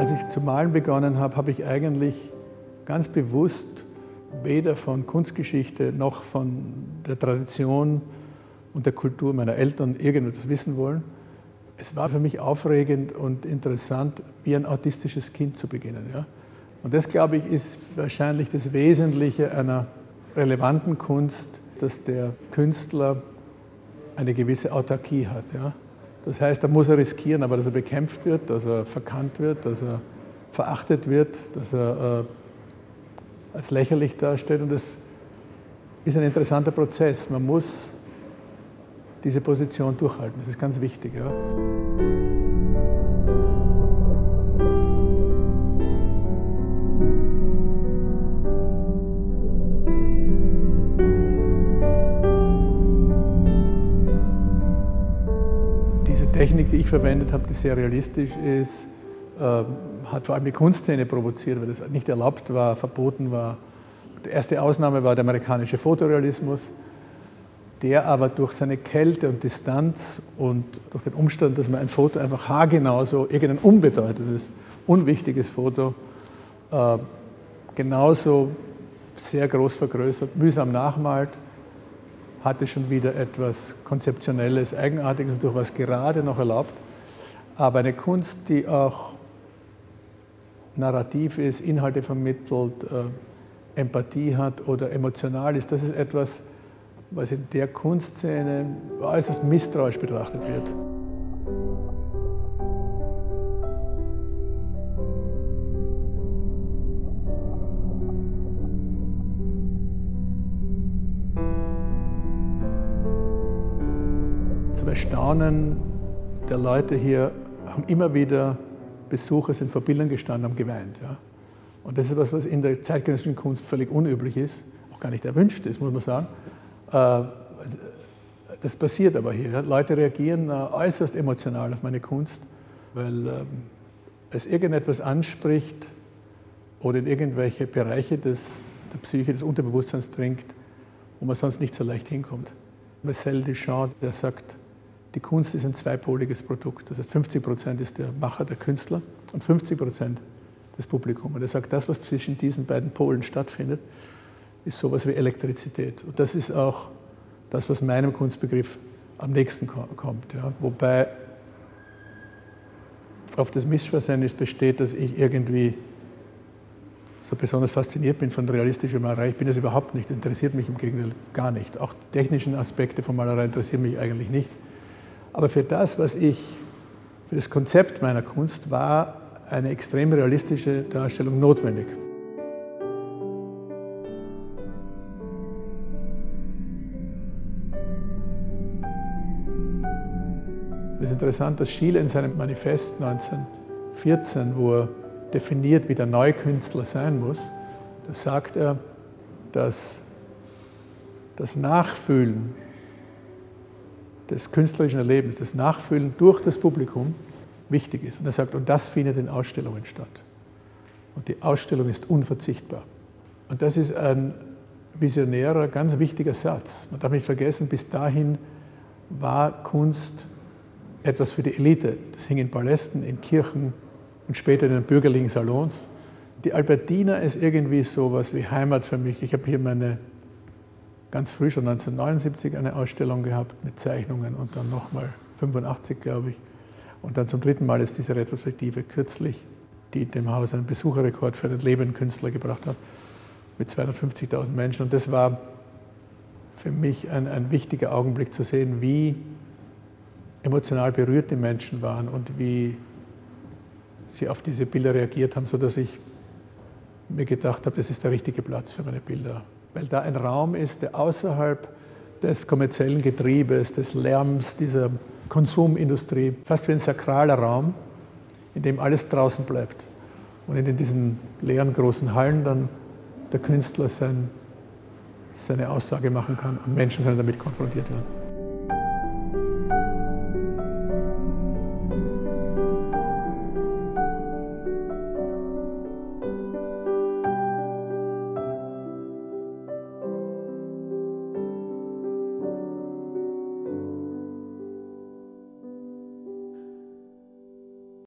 Als ich zu malen begonnen habe, habe ich eigentlich ganz bewusst weder von Kunstgeschichte noch von der Tradition und der Kultur meiner Eltern irgendetwas wissen wollen. Es war für mich aufregend und interessant, wie ein autistisches Kind zu beginnen. Ja? Und das, glaube ich, ist wahrscheinlich das Wesentliche einer relevanten Kunst, dass der Künstler eine gewisse Autarkie hat. Ja? Das heißt, da muss er riskieren, aber dass er bekämpft wird, dass er verkannt wird, dass er verachtet wird, dass er äh, als lächerlich darstellt. Und das ist ein interessanter Prozess. Man muss diese Position durchhalten. Das ist ganz wichtig. Ja? Technik, die ich verwendet habe, die sehr realistisch ist, äh, hat vor allem die Kunstszene provoziert, weil das nicht erlaubt war, verboten war. Die erste Ausnahme war der amerikanische Fotorealismus, der aber durch seine Kälte und Distanz und durch den Umstand, dass man ein Foto einfach haargenau so, irgendein unbedeutendes, unwichtiges Foto, äh, genauso sehr groß vergrößert, mühsam nachmalt hatte schon wieder etwas Konzeptionelles, Eigenartiges, durch was gerade noch erlaubt. Aber eine Kunst, die auch narrativ ist, Inhalte vermittelt, äh, Empathie hat oder emotional ist, das ist etwas, was in der Kunstszene äußerst misstrauisch betrachtet wird. Zum Erstaunen der Leute hier haben immer wieder Besucher sind vor Bildern gestanden, haben geweint. Ja. Und das ist etwas, was in der zeitgenössischen Kunst völlig unüblich ist, auch gar nicht erwünscht ist, muss man sagen. Äh, das passiert aber hier. Leute reagieren äh, äußerst emotional auf meine Kunst, weil ähm, es irgendetwas anspricht oder in irgendwelche Bereiche des, der Psyche, des Unterbewusstseins dringt, wo man sonst nicht so leicht hinkommt. Marcel Duchamp, der sagt, die Kunst ist ein zweipoliges Produkt. Das heißt, 50 Prozent ist der Macher, der Künstler und 50 Prozent das Publikum. Und er sagt, das, was zwischen diesen beiden Polen stattfindet, ist sowas wie Elektrizität. Und das ist auch das, was meinem Kunstbegriff am nächsten kommt. Ja. Wobei auf das Missverständnis besteht, dass ich irgendwie so besonders fasziniert bin von realistischer Malerei. Ich bin das überhaupt nicht. Interessiert mich im Gegenteil gar nicht. Auch die technischen Aspekte von Malerei interessieren mich eigentlich nicht. Aber für das, was ich, für das Konzept meiner Kunst war eine extrem realistische Darstellung notwendig. Es ist interessant, dass Schiele in seinem Manifest 1914, wo er definiert, wie der Neukünstler sein muss, da sagt er, dass das Nachfühlen des künstlerischen Erlebens, das Nachfühlen durch das Publikum wichtig ist. Und er sagt, und das findet in Ausstellungen statt. Und die Ausstellung ist unverzichtbar. Und das ist ein visionärer, ganz wichtiger Satz. Man darf nicht vergessen, bis dahin war Kunst etwas für die Elite. Das hing in Palästen, in Kirchen und später in den bürgerlichen Salons. Die Albertina ist irgendwie sowas wie Heimat für mich. Ich habe hier meine ganz früh, schon 1979, eine Ausstellung gehabt mit Zeichnungen und dann nochmal 85, glaube ich. Und dann zum dritten Mal ist diese Retrospektive kürzlich, die dem Haus einen Besucherrekord für den lebenden Künstler gebracht hat, mit 250.000 Menschen. Und das war für mich ein, ein wichtiger Augenblick zu sehen, wie emotional berührt die Menschen waren und wie sie auf diese Bilder reagiert haben, sodass ich mir gedacht habe, das ist der richtige Platz für meine Bilder weil da ein Raum ist, der außerhalb des kommerziellen Getriebes, des Lärms, dieser Konsumindustrie, fast wie ein sakraler Raum, in dem alles draußen bleibt. Und in diesen leeren großen Hallen dann der Künstler sein, seine Aussage machen kann und Menschen können damit konfrontiert werden.